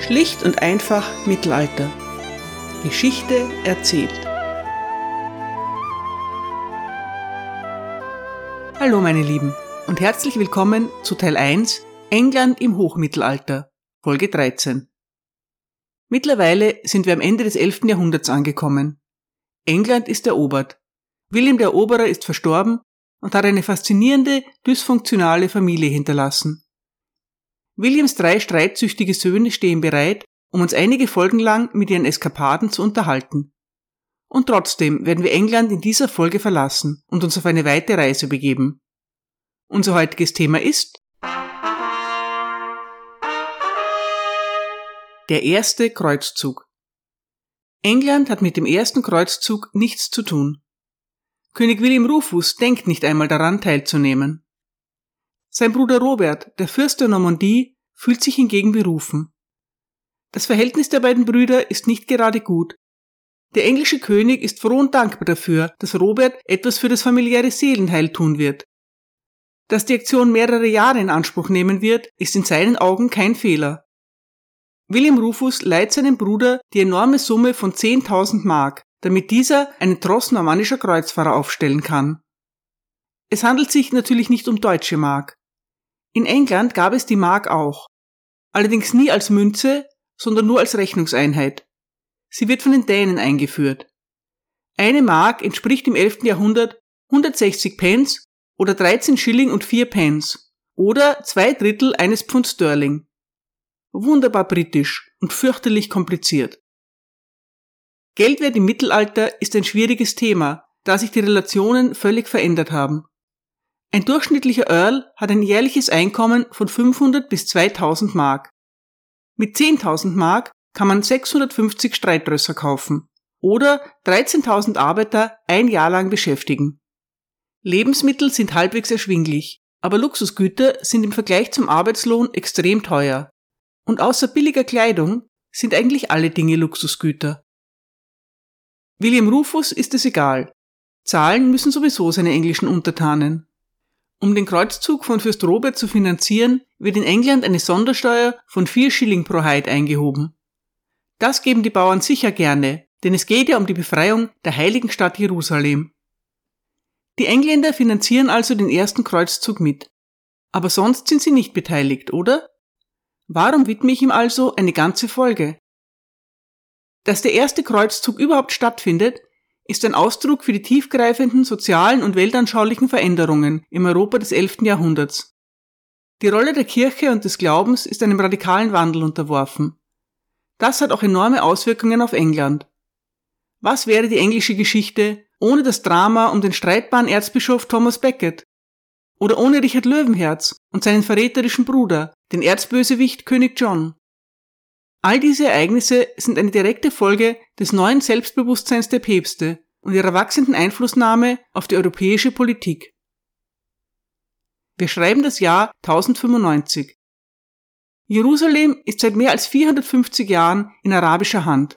Schlicht und einfach Mittelalter. Geschichte erzählt. Hallo meine Lieben und herzlich willkommen zu Teil 1 England im Hochmittelalter, Folge 13. Mittlerweile sind wir am Ende des 11. Jahrhunderts angekommen. England ist erobert. William der Eroberer ist verstorben und hat eine faszinierende, dysfunktionale Familie hinterlassen. Williams drei streitsüchtige Söhne stehen bereit, um uns einige Folgen lang mit ihren Eskapaden zu unterhalten. Und trotzdem werden wir England in dieser Folge verlassen und uns auf eine weite Reise begeben. Unser heutiges Thema ist der erste Kreuzzug. England hat mit dem ersten Kreuzzug nichts zu tun. König William Rufus denkt nicht einmal daran teilzunehmen. Sein Bruder Robert, der Fürst der Normandie, fühlt sich hingegen berufen. Das Verhältnis der beiden Brüder ist nicht gerade gut. Der englische König ist froh und dankbar dafür, dass Robert etwas für das familiäre Seelenheil tun wird. Dass die Aktion mehrere Jahre in Anspruch nehmen wird, ist in seinen Augen kein Fehler. William Rufus leiht seinem Bruder die enorme Summe von 10.000 Mark, damit dieser einen Tross normannischer Kreuzfahrer aufstellen kann. Es handelt sich natürlich nicht um deutsche Mark. In England gab es die Mark auch. Allerdings nie als Münze, sondern nur als Rechnungseinheit. Sie wird von den Dänen eingeführt. Eine Mark entspricht im 11. Jahrhundert 160 Pence oder 13 Schilling und 4 Pence oder zwei Drittel eines Pfund Sterling. Wunderbar britisch und fürchterlich kompliziert. Geldwert im Mittelalter ist ein schwieriges Thema, da sich die Relationen völlig verändert haben. Ein durchschnittlicher Earl hat ein jährliches Einkommen von 500 bis 2000 Mark. Mit 10.000 Mark kann man 650 Streitrösser kaufen oder 13.000 Arbeiter ein Jahr lang beschäftigen. Lebensmittel sind halbwegs erschwinglich, aber Luxusgüter sind im Vergleich zum Arbeitslohn extrem teuer. Und außer billiger Kleidung sind eigentlich alle Dinge Luxusgüter. William Rufus ist es egal. Zahlen müssen sowieso seine englischen Untertanen. Um den Kreuzzug von Fürst Robert zu finanzieren, wird in England eine Sondersteuer von vier Schilling pro Heid eingehoben. Das geben die Bauern sicher gerne, denn es geht ja um die Befreiung der heiligen Stadt Jerusalem. Die Engländer finanzieren also den ersten Kreuzzug mit. Aber sonst sind sie nicht beteiligt, oder? Warum widme ich ihm also eine ganze Folge? Dass der erste Kreuzzug überhaupt stattfindet, ist ein Ausdruck für die tiefgreifenden sozialen und weltanschaulichen Veränderungen im Europa des 11. Jahrhunderts. Die Rolle der Kirche und des Glaubens ist einem radikalen Wandel unterworfen. Das hat auch enorme Auswirkungen auf England. Was wäre die englische Geschichte ohne das Drama um den streitbaren Erzbischof Thomas Becket? Oder ohne Richard Löwenherz und seinen verräterischen Bruder, den Erzbösewicht König John? All diese Ereignisse sind eine direkte Folge des neuen Selbstbewusstseins der Päpste und ihrer wachsenden Einflussnahme auf die europäische Politik. Wir schreiben das Jahr 1095. Jerusalem ist seit mehr als 450 Jahren in arabischer Hand.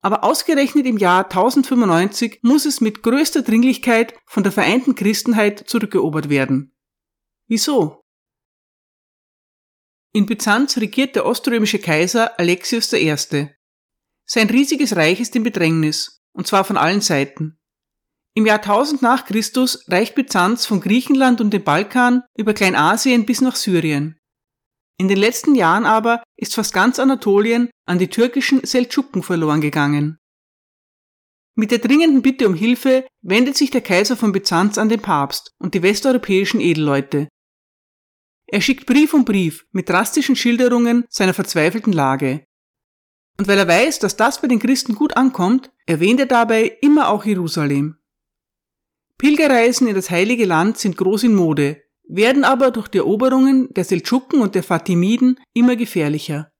Aber ausgerechnet im Jahr 1095 muss es mit größter Dringlichkeit von der vereinten Christenheit zurückerobert werden. Wieso? In Byzanz regiert der oströmische Kaiser Alexios I. Sein riesiges Reich ist in Bedrängnis, und zwar von allen Seiten. Im Jahr 1000 nach Christus reicht Byzanz von Griechenland und dem Balkan über Kleinasien bis nach Syrien. In den letzten Jahren aber ist fast ganz Anatolien an die türkischen Seldschuken verloren gegangen. Mit der dringenden Bitte um Hilfe wendet sich der Kaiser von Byzanz an den Papst und die westeuropäischen Edelleute, er schickt Brief um Brief mit drastischen Schilderungen seiner verzweifelten Lage. Und weil er weiß, dass das bei den Christen gut ankommt, erwähnt er dabei immer auch Jerusalem. Pilgerreisen in das heilige Land sind groß in Mode, werden aber durch die Eroberungen der Seldschuken und der Fatimiden immer gefährlicher.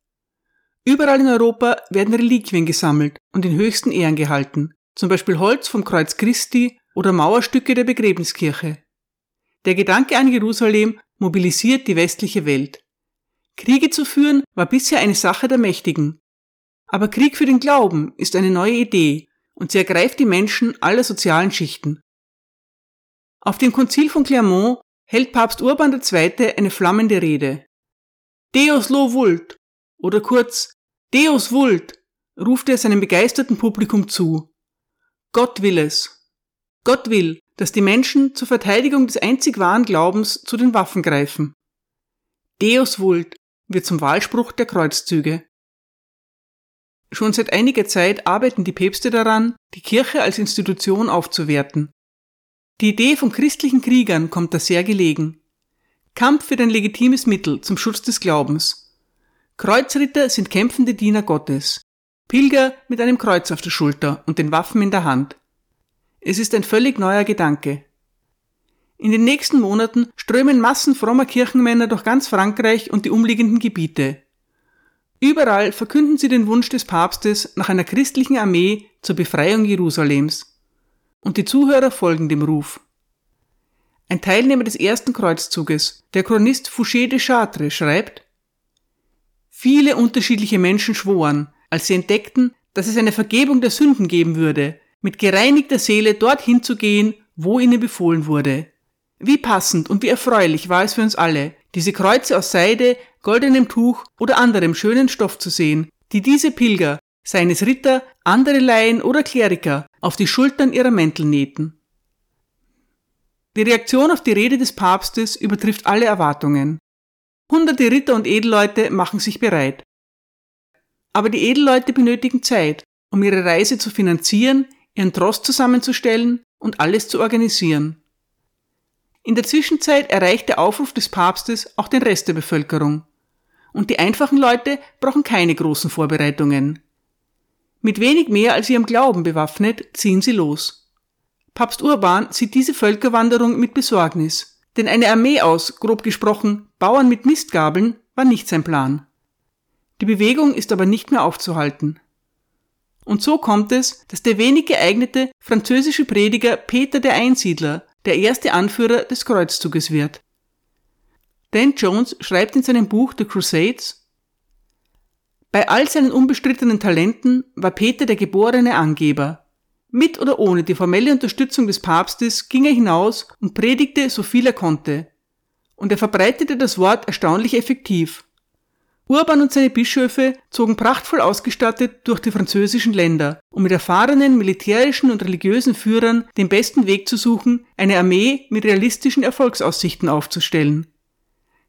Überall in Europa werden Reliquien gesammelt und in höchsten Ehren gehalten, zum Beispiel Holz vom Kreuz Christi oder Mauerstücke der Begräbniskirche. Der Gedanke an Jerusalem mobilisiert die westliche Welt. Kriege zu führen war bisher eine Sache der Mächtigen. Aber Krieg für den Glauben ist eine neue Idee und sie ergreift die Menschen aller sozialen Schichten. Auf dem Konzil von Clermont hält Papst Urban II. eine flammende Rede. Deus lo vult, oder kurz Deus vult, ruft er seinem begeisterten Publikum zu. Gott will es. Gott will, dass die Menschen zur Verteidigung des einzig wahren Glaubens zu den Waffen greifen. Deus vult wird zum Wahlspruch der Kreuzzüge. Schon seit einiger Zeit arbeiten die Päpste daran, die Kirche als Institution aufzuwerten. Die Idee von christlichen Kriegern kommt da sehr gelegen. Kampf wird ein legitimes Mittel zum Schutz des Glaubens. Kreuzritter sind kämpfende Diener Gottes. Pilger mit einem Kreuz auf der Schulter und den Waffen in der Hand. Es ist ein völlig neuer Gedanke. In den nächsten Monaten strömen Massen frommer Kirchenmänner durch ganz Frankreich und die umliegenden Gebiete. Überall verkünden sie den Wunsch des Papstes nach einer christlichen Armee zur Befreiung Jerusalems. Und die Zuhörer folgen dem Ruf. Ein Teilnehmer des ersten Kreuzzuges, der Chronist Fouché de Chartres, schreibt, Viele unterschiedliche Menschen schworen, als sie entdeckten, dass es eine Vergebung der Sünden geben würde, mit gereinigter Seele dorthin zu gehen, wo ihnen befohlen wurde. Wie passend und wie erfreulich war es für uns alle, diese Kreuze aus Seide, goldenem Tuch oder anderem schönen Stoff zu sehen, die diese Pilger, seien es Ritter, andere Laien oder Kleriker, auf die Schultern ihrer Mäntel nähten. Die Reaktion auf die Rede des Papstes übertrifft alle Erwartungen. Hunderte Ritter und Edelleute machen sich bereit. Aber die Edelleute benötigen Zeit, um ihre Reise zu finanzieren, ihren Trost zusammenzustellen und alles zu organisieren. In der Zwischenzeit erreicht der Aufruf des Papstes auch den Rest der Bevölkerung. Und die einfachen Leute brauchen keine großen Vorbereitungen. Mit wenig mehr als ihrem Glauben bewaffnet ziehen sie los. Papst Urban sieht diese Völkerwanderung mit Besorgnis, denn eine Armee aus, grob gesprochen, Bauern mit Mistgabeln war nicht sein Plan. Die Bewegung ist aber nicht mehr aufzuhalten. Und so kommt es, dass der wenig geeignete französische Prediger Peter der Einsiedler der erste Anführer des Kreuzzuges wird. Dan Jones schreibt in seinem Buch The Crusades, bei all seinen unbestrittenen Talenten war Peter der geborene Angeber. Mit oder ohne die formelle Unterstützung des Papstes ging er hinaus und predigte so viel er konnte. Und er verbreitete das Wort erstaunlich effektiv. Urban und seine Bischöfe zogen prachtvoll ausgestattet durch die französischen Länder, um mit erfahrenen militärischen und religiösen Führern den besten Weg zu suchen, eine Armee mit realistischen Erfolgsaussichten aufzustellen.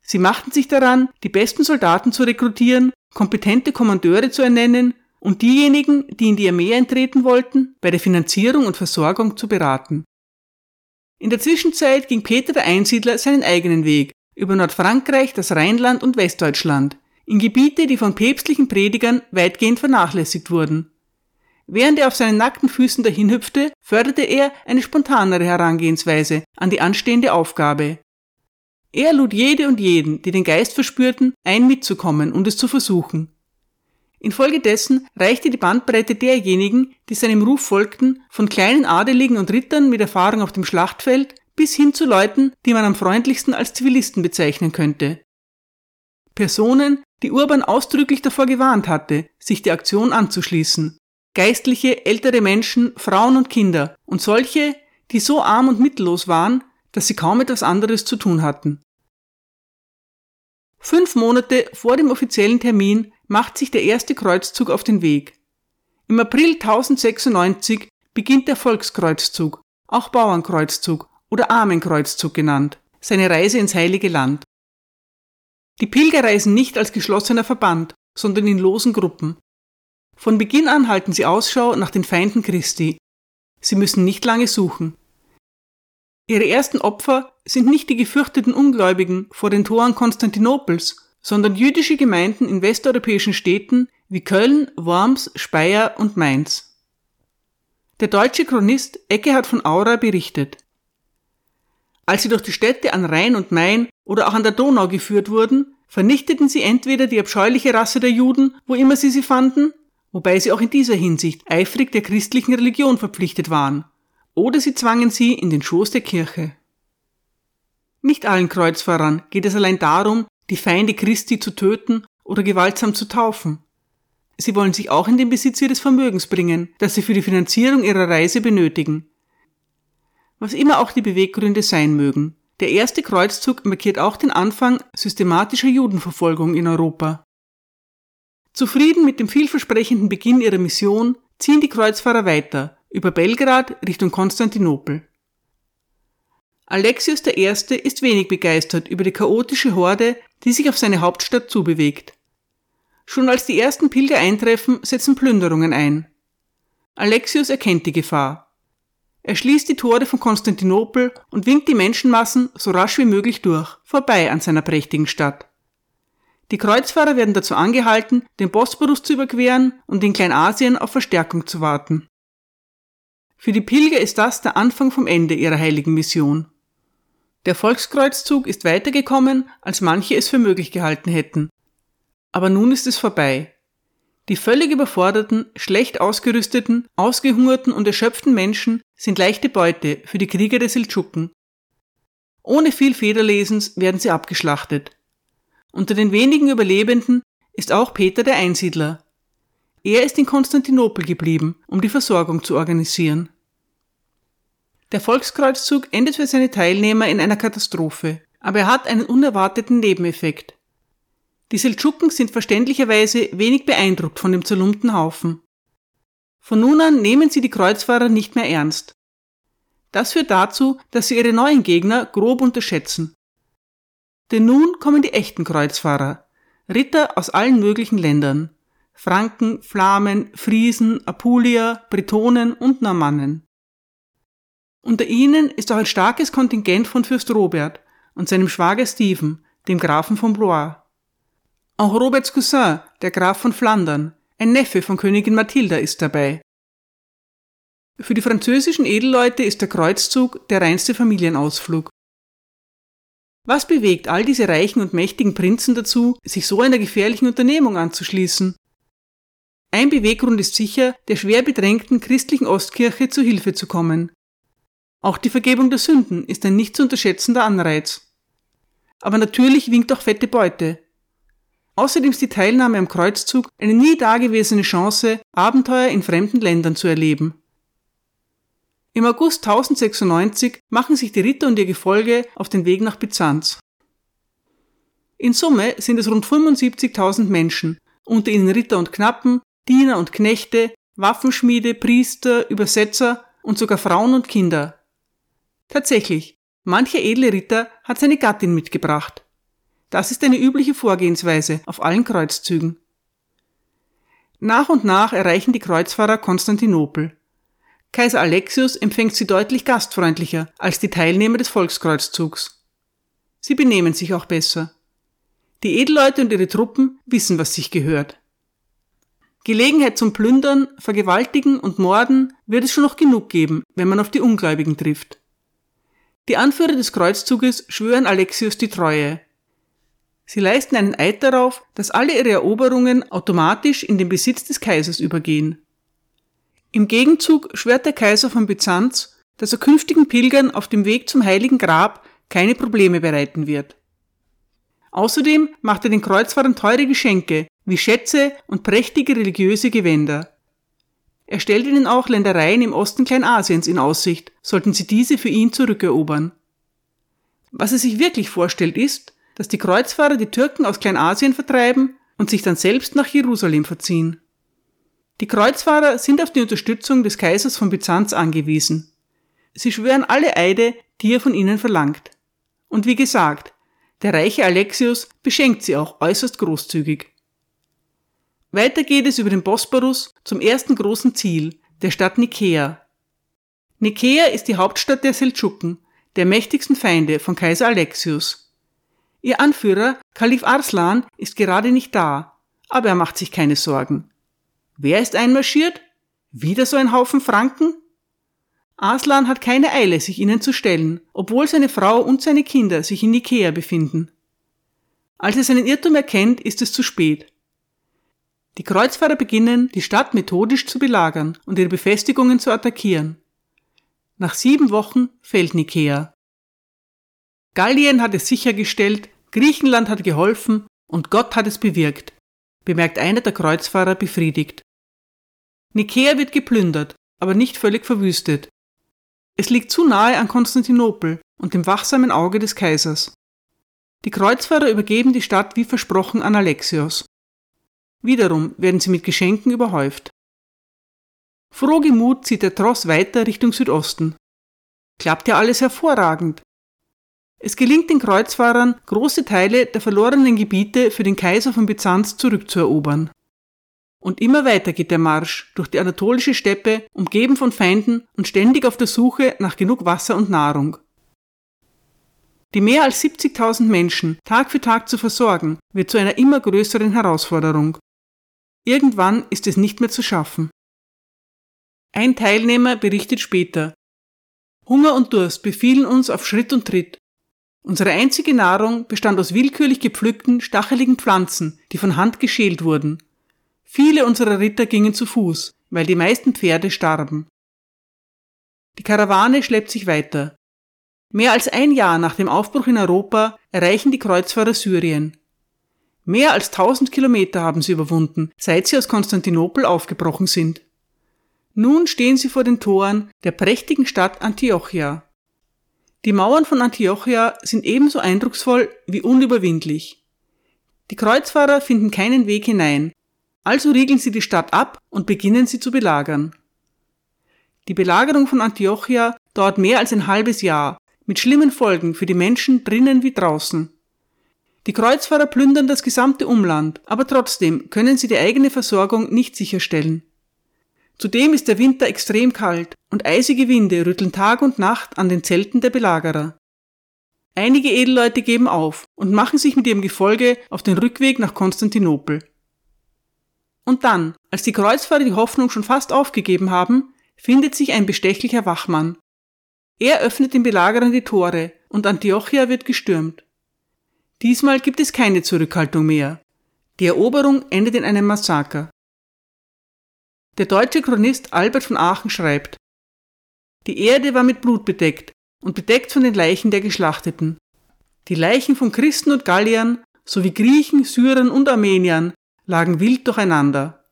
Sie machten sich daran, die besten Soldaten zu rekrutieren, kompetente Kommandeure zu ernennen und diejenigen, die in die Armee eintreten wollten, bei der Finanzierung und Versorgung zu beraten. In der Zwischenzeit ging Peter der Einsiedler seinen eigenen Weg über Nordfrankreich, das Rheinland und Westdeutschland, in Gebiete, die von päpstlichen Predigern weitgehend vernachlässigt wurden. Während er auf seinen nackten Füßen dahinhüpfte, förderte er eine spontanere Herangehensweise an die anstehende Aufgabe. Er lud jede und jeden, die den Geist verspürten, ein mitzukommen und es zu versuchen. Infolgedessen reichte die Bandbreite derjenigen, die seinem Ruf folgten, von kleinen Adeligen und Rittern mit Erfahrung auf dem Schlachtfeld bis hin zu Leuten, die man am freundlichsten als Zivilisten bezeichnen könnte. Personen, die Urban ausdrücklich davor gewarnt hatte, sich der Aktion anzuschließen. Geistliche, ältere Menschen, Frauen und Kinder und solche, die so arm und mittellos waren, dass sie kaum etwas anderes zu tun hatten. Fünf Monate vor dem offiziellen Termin macht sich der erste Kreuzzug auf den Weg. Im April 1096 beginnt der Volkskreuzzug, auch Bauernkreuzzug oder Armenkreuzzug genannt, seine Reise ins Heilige Land. Die Pilger reisen nicht als geschlossener Verband, sondern in losen Gruppen. Von Beginn an halten sie Ausschau nach den Feinden Christi. Sie müssen nicht lange suchen. Ihre ersten Opfer sind nicht die gefürchteten Ungläubigen vor den Toren Konstantinopels, sondern jüdische Gemeinden in westeuropäischen Städten wie Köln, Worms, Speyer und Mainz. Der deutsche Chronist Eckehard von Aura berichtet. Als sie durch die Städte an Rhein und Main oder auch an der Donau geführt wurden, vernichteten sie entweder die abscheuliche Rasse der Juden, wo immer sie sie fanden, wobei sie auch in dieser Hinsicht eifrig der christlichen Religion verpflichtet waren, oder sie zwangen sie in den Schoß der Kirche. Nicht allen Kreuzfahrern geht es allein darum, die Feinde Christi zu töten oder gewaltsam zu taufen. Sie wollen sich auch in den Besitz ihres Vermögens bringen, das sie für die Finanzierung ihrer Reise benötigen, was immer auch die Beweggründe sein mögen. Der erste Kreuzzug markiert auch den Anfang systematischer Judenverfolgung in Europa. Zufrieden mit dem vielversprechenden Beginn ihrer Mission ziehen die Kreuzfahrer weiter über Belgrad Richtung Konstantinopel. Alexios I. ist wenig begeistert über die chaotische Horde, die sich auf seine Hauptstadt zubewegt. Schon als die ersten Pilger eintreffen, setzen Plünderungen ein. Alexios erkennt die Gefahr. Er schließt die Tore von Konstantinopel und winkt die Menschenmassen so rasch wie möglich durch, vorbei an seiner prächtigen Stadt. Die Kreuzfahrer werden dazu angehalten, den Bosporus zu überqueren und in Kleinasien auf Verstärkung zu warten. Für die Pilger ist das der Anfang vom Ende ihrer heiligen Mission. Der Volkskreuzzug ist weitergekommen, als manche es für möglich gehalten hätten. Aber nun ist es vorbei. Die völlig überforderten, schlecht ausgerüsteten, ausgehungerten und erschöpften Menschen sind leichte Beute für die Krieger der Seldschuken. Ohne viel Federlesens werden sie abgeschlachtet. Unter den wenigen Überlebenden ist auch Peter der Einsiedler. Er ist in Konstantinopel geblieben, um die Versorgung zu organisieren. Der Volkskreuzzug endet für seine Teilnehmer in einer Katastrophe, aber er hat einen unerwarteten Nebeneffekt. Die Seldschuken sind verständlicherweise wenig beeindruckt von dem zerlumpten Haufen. Von nun an nehmen sie die Kreuzfahrer nicht mehr ernst. Das führt dazu, dass sie ihre neuen Gegner grob unterschätzen. Denn nun kommen die echten Kreuzfahrer, Ritter aus allen möglichen Ländern. Franken, Flamen, Friesen, Apulier, Bretonen und Normannen. Unter ihnen ist auch ein starkes Kontingent von Fürst Robert und seinem Schwager Stephen, dem Grafen von Blois. Auch Roberts Cousin, der Graf von Flandern, ein Neffe von Königin Mathilda, ist dabei. Für die französischen Edelleute ist der Kreuzzug der reinste Familienausflug. Was bewegt all diese reichen und mächtigen Prinzen dazu, sich so einer gefährlichen Unternehmung anzuschließen? Ein Beweggrund ist sicher, der schwer bedrängten christlichen Ostkirche zu Hilfe zu kommen. Auch die Vergebung der Sünden ist ein nicht zu unterschätzender Anreiz. Aber natürlich winkt auch fette Beute. Außerdem ist die Teilnahme am Kreuzzug eine nie dagewesene Chance, Abenteuer in fremden Ländern zu erleben. Im August 1096 machen sich die Ritter und ihr Gefolge auf den Weg nach Byzanz. In Summe sind es rund 75.000 Menschen, unter ihnen Ritter und Knappen, Diener und Knechte, Waffenschmiede, Priester, Übersetzer und sogar Frauen und Kinder. Tatsächlich, mancher edle Ritter hat seine Gattin mitgebracht. Das ist eine übliche Vorgehensweise auf allen Kreuzzügen. Nach und nach erreichen die Kreuzfahrer Konstantinopel. Kaiser Alexius empfängt sie deutlich gastfreundlicher als die Teilnehmer des Volkskreuzzzugs. Sie benehmen sich auch besser. Die Edelleute und ihre Truppen wissen, was sich gehört. Gelegenheit zum Plündern, Vergewaltigen und Morden wird es schon noch genug geben, wenn man auf die Ungläubigen trifft. Die Anführer des Kreuzzuges schwören Alexius die Treue. Sie leisten einen Eid darauf, dass alle ihre Eroberungen automatisch in den Besitz des Kaisers übergehen. Im Gegenzug schwört der Kaiser von Byzanz, dass er künftigen Pilgern auf dem Weg zum Heiligen Grab keine Probleme bereiten wird. Außerdem macht er den Kreuzfahrern teure Geschenke wie Schätze und prächtige religiöse Gewänder. Er stellt ihnen auch Ländereien im Osten Kleinasiens in Aussicht, sollten sie diese für ihn zurückerobern. Was er sich wirklich vorstellt ist, dass die Kreuzfahrer die Türken aus Kleinasien vertreiben und sich dann selbst nach Jerusalem verziehen. Die Kreuzfahrer sind auf die Unterstützung des Kaisers von Byzanz angewiesen. Sie schwören alle Eide, die er von ihnen verlangt. Und wie gesagt, der reiche Alexius beschenkt sie auch äußerst großzügig. Weiter geht es über den Bosporus zum ersten großen Ziel, der Stadt Nikäa. Nikäa ist die Hauptstadt der Seldschuken, der mächtigsten Feinde von Kaiser Alexius. Ihr Anführer, Kalif Arslan, ist gerade nicht da, aber er macht sich keine Sorgen. Wer ist einmarschiert? Wieder so ein Haufen Franken? Arslan hat keine Eile, sich ihnen zu stellen, obwohl seine Frau und seine Kinder sich in Nikäa befinden. Als er seinen Irrtum erkennt, ist es zu spät. Die Kreuzfahrer beginnen, die Stadt methodisch zu belagern und ihre Befestigungen zu attackieren. Nach sieben Wochen fällt Nikäa. Gallien hat es sichergestellt, Griechenland hat geholfen und Gott hat es bewirkt, bemerkt einer der Kreuzfahrer befriedigt. Nikäa wird geplündert, aber nicht völlig verwüstet. Es liegt zu nahe an Konstantinopel und dem wachsamen Auge des Kaisers. Die Kreuzfahrer übergeben die Stadt wie versprochen an Alexios. Wiederum werden sie mit Geschenken überhäuft. Frohgemut zieht der Tross weiter Richtung Südosten. Klappt ja alles hervorragend. Es gelingt den Kreuzfahrern, große Teile der verlorenen Gebiete für den Kaiser von Byzanz zurückzuerobern. Und immer weiter geht der Marsch durch die anatolische Steppe, umgeben von Feinden und ständig auf der Suche nach genug Wasser und Nahrung. Die mehr als 70.000 Menschen Tag für Tag zu versorgen, wird zu einer immer größeren Herausforderung. Irgendwann ist es nicht mehr zu schaffen. Ein Teilnehmer berichtet später. Hunger und Durst befielen uns auf Schritt und Tritt. Unsere einzige Nahrung bestand aus willkürlich gepflückten, stacheligen Pflanzen, die von Hand geschält wurden. Viele unserer Ritter gingen zu Fuß, weil die meisten Pferde starben. Die Karawane schleppt sich weiter. Mehr als ein Jahr nach dem Aufbruch in Europa erreichen die Kreuzfahrer Syrien. Mehr als 1000 Kilometer haben sie überwunden, seit sie aus Konstantinopel aufgebrochen sind. Nun stehen sie vor den Toren der prächtigen Stadt Antiochia. Die Mauern von Antiochia sind ebenso eindrucksvoll wie unüberwindlich. Die Kreuzfahrer finden keinen Weg hinein, also riegeln sie die Stadt ab und beginnen sie zu belagern. Die Belagerung von Antiochia dauert mehr als ein halbes Jahr, mit schlimmen Folgen für die Menschen drinnen wie draußen. Die Kreuzfahrer plündern das gesamte Umland, aber trotzdem können sie die eigene Versorgung nicht sicherstellen. Zudem ist der Winter extrem kalt und eisige Winde rütteln Tag und Nacht an den Zelten der Belagerer. Einige Edelleute geben auf und machen sich mit ihrem Gefolge auf den Rückweg nach Konstantinopel. Und dann, als die Kreuzfahrer die Hoffnung schon fast aufgegeben haben, findet sich ein bestechlicher Wachmann. Er öffnet den Belagerern die Tore und Antiochia wird gestürmt. Diesmal gibt es keine Zurückhaltung mehr. Die Eroberung endet in einem Massaker. Der deutsche Chronist Albert von Aachen schreibt, die Erde war mit Blut bedeckt und bedeckt von den Leichen der Geschlachteten. Die Leichen von Christen und Galliern sowie Griechen, Syrern und Armeniern lagen wild durcheinander.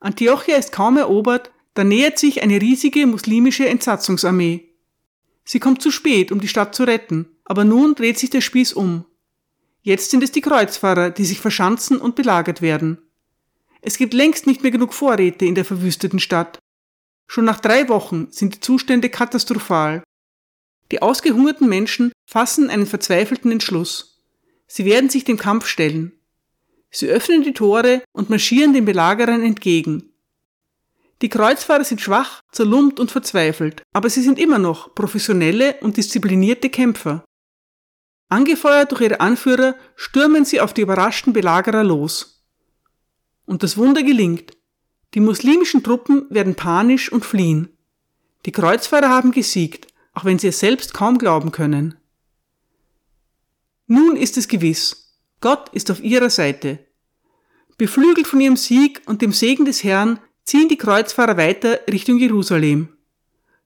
Antiochia ist kaum erobert, da nähert sich eine riesige muslimische Entsatzungsarmee. Sie kommt zu spät, um die Stadt zu retten, aber nun dreht sich der Spieß um. Jetzt sind es die Kreuzfahrer, die sich verschanzen und belagert werden. Es gibt längst nicht mehr genug Vorräte in der verwüsteten Stadt. Schon nach drei Wochen sind die Zustände katastrophal. Die ausgehungerten Menschen fassen einen verzweifelten Entschluss. Sie werden sich dem Kampf stellen. Sie öffnen die Tore und marschieren den Belagerern entgegen. Die Kreuzfahrer sind schwach, zerlumpt und verzweifelt, aber sie sind immer noch professionelle und disziplinierte Kämpfer. Angefeuert durch ihre Anführer stürmen sie auf die überraschten Belagerer los. Und das Wunder gelingt. Die muslimischen Truppen werden panisch und fliehen. Die Kreuzfahrer haben gesiegt, auch wenn sie es selbst kaum glauben können. Nun ist es gewiss, Gott ist auf ihrer Seite. Beflügelt von ihrem Sieg und dem Segen des Herrn ziehen die Kreuzfahrer weiter Richtung Jerusalem.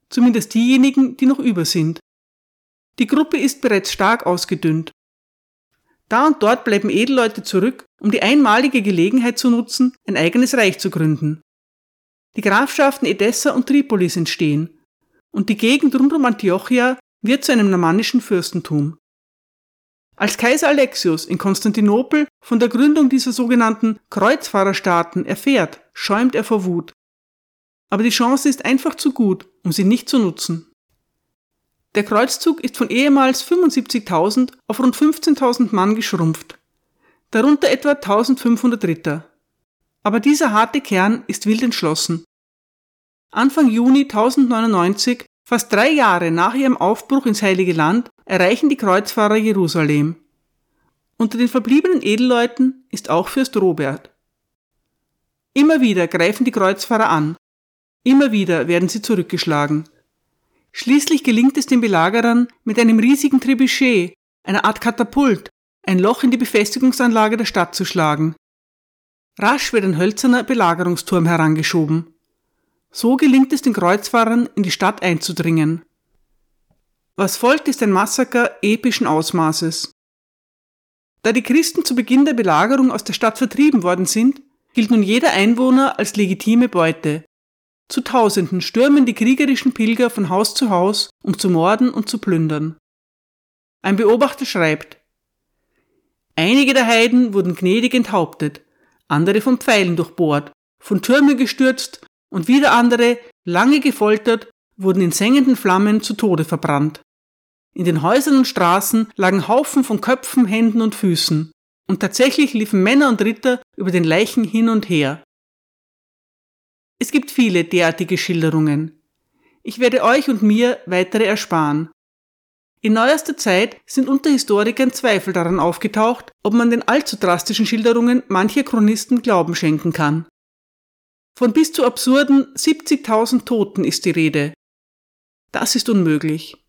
Zumindest diejenigen, die noch über sind. Die Gruppe ist bereits stark ausgedünnt. Da und dort bleiben Edelleute zurück, um die einmalige Gelegenheit zu nutzen, ein eigenes Reich zu gründen. Die Grafschaften Edessa und Tripolis entstehen, und die Gegend rund um Antiochia wird zu einem normannischen Fürstentum. Als Kaiser Alexius in Konstantinopel von der Gründung dieser sogenannten Kreuzfahrerstaaten erfährt, schäumt er vor Wut. Aber die Chance ist einfach zu gut, um sie nicht zu nutzen. Der Kreuzzug ist von ehemals 75.000 auf rund 15.000 Mann geschrumpft, darunter etwa 1500 Ritter. Aber dieser harte Kern ist wild entschlossen. Anfang Juni 1099 Fast drei Jahre nach ihrem Aufbruch ins Heilige Land erreichen die Kreuzfahrer Jerusalem. Unter den verbliebenen Edelleuten ist auch Fürst Robert. Immer wieder greifen die Kreuzfahrer an. Immer wieder werden sie zurückgeschlagen. Schließlich gelingt es den Belagerern, mit einem riesigen Trebuchet, einer Art Katapult, ein Loch in die Befestigungsanlage der Stadt zu schlagen. Rasch wird ein hölzerner Belagerungsturm herangeschoben. So gelingt es den Kreuzfahrern, in die Stadt einzudringen. Was folgt, ist ein Massaker epischen Ausmaßes. Da die Christen zu Beginn der Belagerung aus der Stadt vertrieben worden sind, gilt nun jeder Einwohner als legitime Beute. Zu Tausenden stürmen die kriegerischen Pilger von Haus zu Haus, um zu morden und zu plündern. Ein Beobachter schreibt, Einige der Heiden wurden gnädig enthauptet, andere von Pfeilen durchbohrt, von Türmen gestürzt und wieder andere, lange gefoltert, wurden in sengenden Flammen zu Tode verbrannt. In den Häusern und Straßen lagen Haufen von Köpfen, Händen und Füßen, und tatsächlich liefen Männer und Ritter über den Leichen hin und her. Es gibt viele derartige Schilderungen. Ich werde euch und mir weitere ersparen. In neuester Zeit sind unter Historikern Zweifel daran aufgetaucht, ob man den allzu drastischen Schilderungen mancher Chronisten Glauben schenken kann. Von bis zu absurden 70.000 Toten ist die Rede. Das ist unmöglich.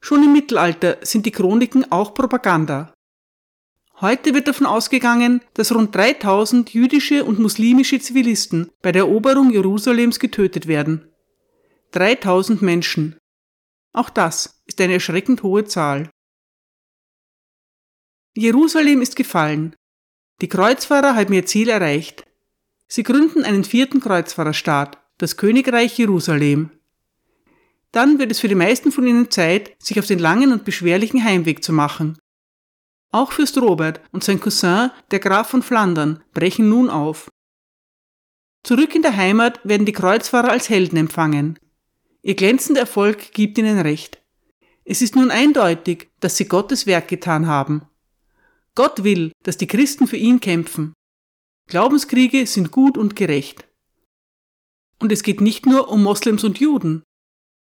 Schon im Mittelalter sind die Chroniken auch Propaganda. Heute wird davon ausgegangen, dass rund 3000 jüdische und muslimische Zivilisten bei der Eroberung Jerusalems getötet werden. 3000 Menschen. Auch das ist eine erschreckend hohe Zahl. Jerusalem ist gefallen. Die Kreuzfahrer haben ihr Ziel erreicht. Sie gründen einen vierten Kreuzfahrerstaat, das Königreich Jerusalem. Dann wird es für die meisten von ihnen Zeit, sich auf den langen und beschwerlichen Heimweg zu machen auch Fürst Robert und sein Cousin, der Graf von Flandern, brechen nun auf. Zurück in der Heimat werden die Kreuzfahrer als Helden empfangen. Ihr glänzender Erfolg gibt ihnen recht. Es ist nun eindeutig, dass sie Gottes Werk getan haben. Gott will, dass die Christen für ihn kämpfen. Glaubenskriege sind gut und gerecht. Und es geht nicht nur um Moslems und Juden.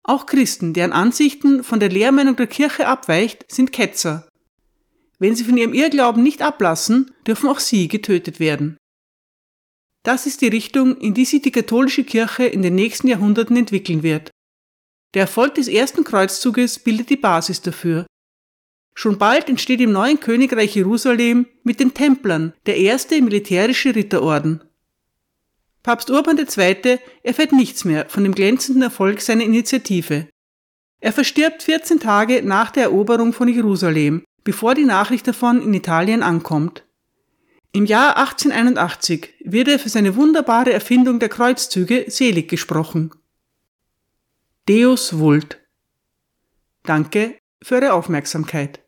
Auch Christen, deren Ansichten von der Lehrmeinung der Kirche abweicht, sind Ketzer wenn sie von ihrem Irrglauben nicht ablassen, dürfen auch sie getötet werden. Das ist die Richtung, in die sich die katholische Kirche in den nächsten Jahrhunderten entwickeln wird. Der Erfolg des ersten Kreuzzuges bildet die Basis dafür. Schon bald entsteht im neuen Königreich Jerusalem mit den Templern der erste militärische Ritterorden. Papst Urban II. erfährt nichts mehr von dem glänzenden Erfolg seiner Initiative. Er verstirbt 14 Tage nach der Eroberung von Jerusalem bevor die Nachricht davon in Italien ankommt. Im Jahr 1881 wird er für seine wunderbare Erfindung der Kreuzzüge selig gesprochen. Deus vult. Danke für Ihre Aufmerksamkeit.